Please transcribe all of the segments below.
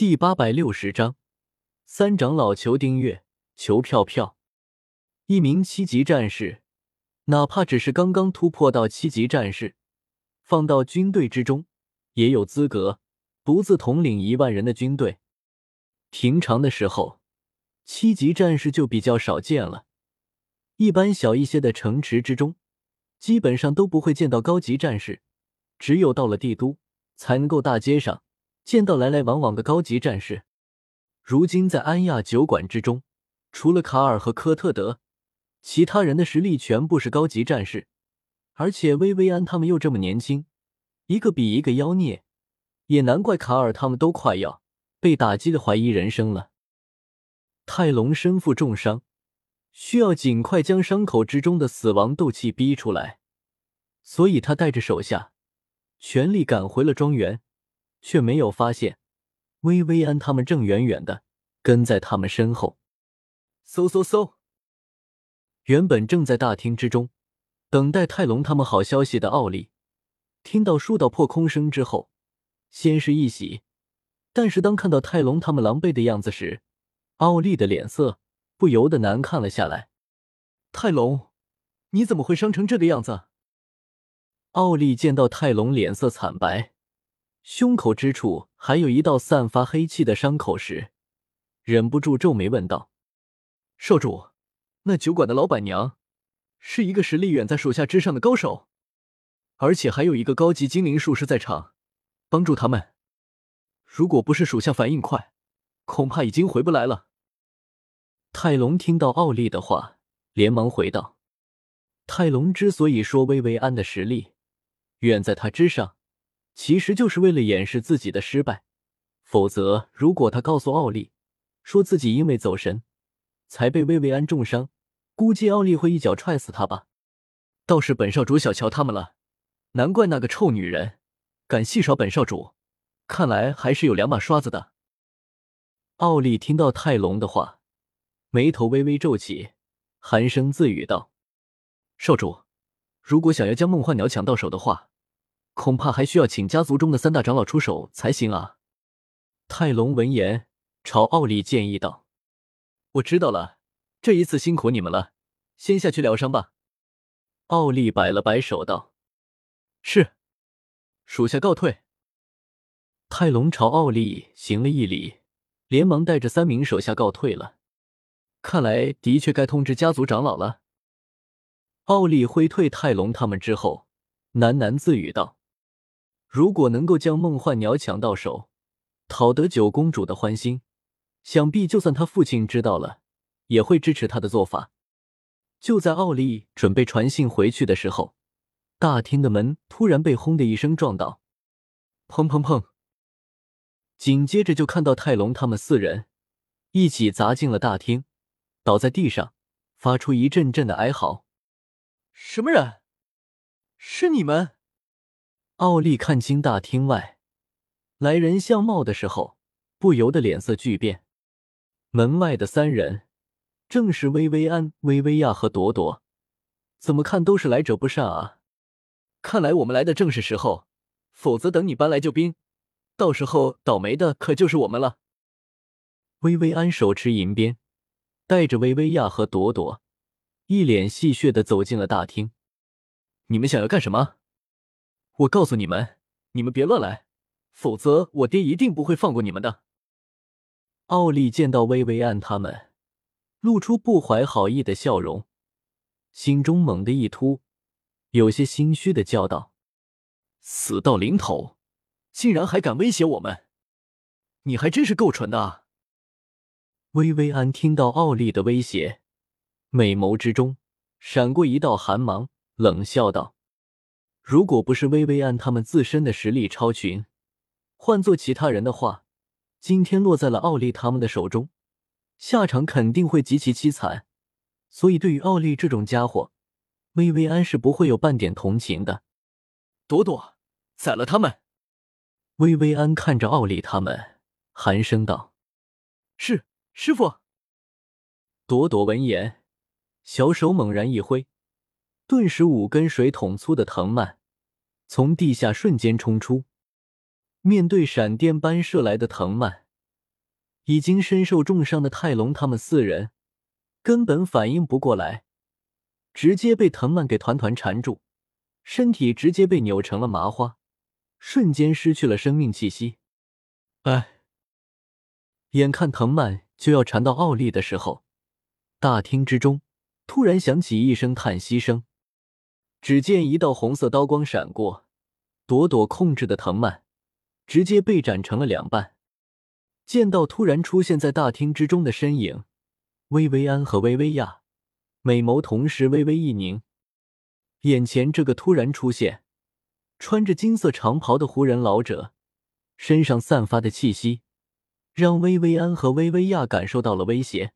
第八百六十章，三长老求订阅，求票票。一名七级战士，哪怕只是刚刚突破到七级战士，放到军队之中，也有资格独自统领一万人的军队。平常的时候，七级战士就比较少见了。一般小一些的城池之中，基本上都不会见到高级战士，只有到了帝都，才能够大街上。见到来来往往的高级战士，如今在安亚酒馆之中，除了卡尔和科特德，其他人的实力全部是高级战士。而且薇薇安他们又这么年轻，一个比一个妖孽，也难怪卡尔他们都快要被打击的怀疑人生了。泰隆身负重伤，需要尽快将伤口之中的死亡斗气逼出来，所以他带着手下全力赶回了庄园。却没有发现，薇薇安他们正远远的跟在他们身后。嗖嗖嗖！原本正在大厅之中等待泰隆他们好消息的奥利，听到数道破空声之后，先是一喜，但是当看到泰隆他们狼狈的样子时，奥利的脸色不由得难看了下来。泰隆，你怎么会伤成这个样子？奥利见到泰隆脸色惨白。胸口之处还有一道散发黑气的伤口时，忍不住皱眉问道：“少主，那酒馆的老板娘是一个实力远在属下之上的高手，而且还有一个高级精灵术士在场帮助他们。如果不是属下反应快，恐怕已经回不来了。”泰隆听到奥利的话，连忙回道：“泰隆之所以说薇薇安的实力远在他之上。”其实就是为了掩饰自己的失败，否则如果他告诉奥利，说自己因为走神才被薇薇安重伤，估计奥利会一脚踹死他吧。倒是本少主小瞧他们了，难怪那个臭女人敢戏耍本少主，看来还是有两把刷子的。奥利听到泰隆的话，眉头微微皱起，寒声自语道：“少主，如果想要将梦幻鸟抢到手的话。”恐怕还需要请家族中的三大长老出手才行啊！泰隆闻言，朝奥利建议道：“我知道了，这一次辛苦你们了，先下去疗伤吧。”奥利摆了摆手道：“是，属下告退。”泰隆朝奥利行了一礼，连忙带着三名手下告退了。看来的确该通知家族长老了。奥利挥退泰隆他们之后，喃喃自语道。如果能够将梦幻鸟抢到手，讨得九公主的欢心，想必就算他父亲知道了，也会支持他的做法。就在奥利准备传信回去的时候，大厅的门突然被轰的一声撞倒，砰砰砰！紧接着就看到泰隆他们四人一起砸进了大厅，倒在地上，发出一阵阵的哀嚎。什么人？是你们？奥利看清大厅外来人相貌的时候，不由得脸色巨变。门外的三人正是薇薇安、薇薇娅和朵朵，怎么看都是来者不善啊！看来我们来的正是时候，否则等你搬来救兵，到时候倒霉的可就是我们了。薇薇安手持银鞭，带着薇薇娅和朵朵，一脸戏谑的走进了大厅。你们想要干什么？我告诉你们，你们别乱来，否则我爹一定不会放过你们的。奥利见到薇薇安他们，露出不怀好意的笑容，心中猛地一突，有些心虚的叫道：“死到临头，竟然还敢威胁我们，你还真是够蠢的！”薇薇安听到奥利的威胁，美眸之中闪过一道寒芒，冷笑道。如果不是薇薇安他们自身的实力超群，换做其他人的话，今天落在了奥利他们的手中，下场肯定会极其凄惨。所以，对于奥利这种家伙，薇薇安是不会有半点同情的。朵朵，宰了他们！薇薇安看着奥利他们，寒声道：“是，师傅。”朵朵闻言，小手猛然一挥，顿时五根水桶粗的藤蔓。从地下瞬间冲出，面对闪电般射来的藤蔓，已经身受重伤的泰隆他们四人根本反应不过来，直接被藤蔓给团团缠住，身体直接被扭成了麻花，瞬间失去了生命气息。哎，眼看藤蔓就要缠到奥利的时候，大厅之中突然响起一声叹息声。只见一道红色刀光闪过，朵朵控制的藤蔓直接被斩成了两半。见到突然出现在大厅之中的身影，薇薇安和薇薇亚美眸同时微微一凝。眼前这个突然出现、穿着金色长袍的胡人老者，身上散发的气息，让薇薇安和薇薇亚感受到了威胁。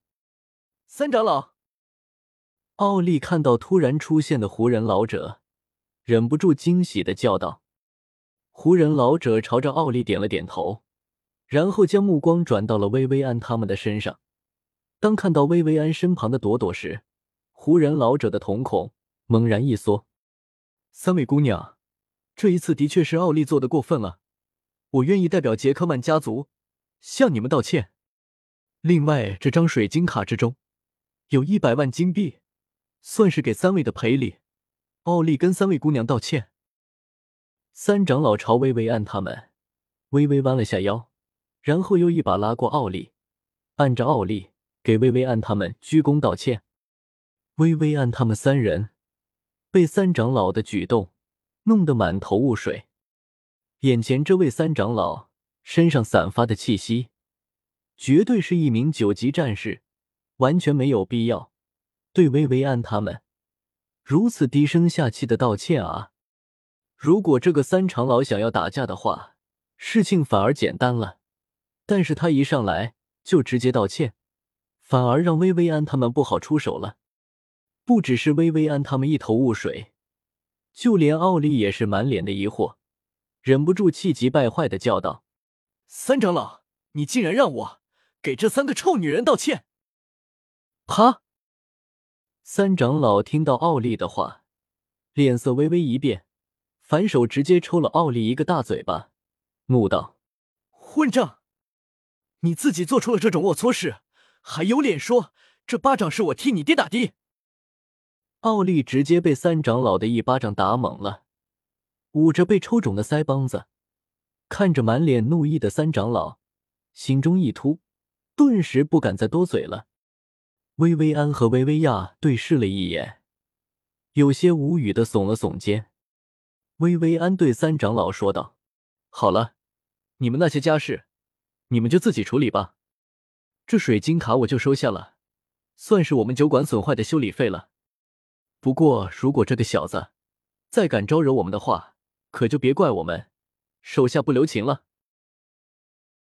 三长老。奥利看到突然出现的胡人老者，忍不住惊喜的叫道：“胡人老者朝着奥利点了点头，然后将目光转到了薇薇安他们的身上。当看到薇薇安身旁的朵朵时，胡人老者的瞳孔猛然一缩。三位姑娘，这一次的确是奥利做的过分了，我愿意代表杰克曼家族向你们道歉。另外，这张水晶卡之中有一百万金币。”算是给三位的赔礼，奥利跟三位姑娘道歉。三长老朝薇薇安他们微微弯了下腰，然后又一把拉过奥利，按着奥利给薇薇安他们鞠躬道歉。薇薇安他们三人被三长老的举动弄得满头雾水，眼前这位三长老身上散发的气息，绝对是一名九级战士，完全没有必要。对薇薇安他们如此低声下气的道歉啊！如果这个三长老想要打架的话，事情反而简单了。但是他一上来就直接道歉，反而让薇薇安他们不好出手了。不只是薇薇安他们一头雾水，就连奥利也是满脸的疑惑，忍不住气急败坏的叫道：“三长老，你竟然让我给这三个臭女人道歉！”啪！三长老听到奥利的话，脸色微微一变，反手直接抽了奥利一个大嘴巴，怒道：“混账！你自己做出了这种龌龊事，还有脸说这巴掌是我替你爹打的？”奥利直接被三长老的一巴掌打懵了，捂着被抽肿的腮帮子，看着满脸怒意的三长老，心中一突，顿时不敢再多嘴了。薇薇安和薇薇娅对视了一眼，有些无语的耸了耸肩。薇薇安对三长老说道：“好了，你们那些家事，你们就自己处理吧。这水晶卡我就收下了，算是我们酒馆损坏的修理费了。不过，如果这个小子再敢招惹我们的话，可就别怪我们手下不留情了。”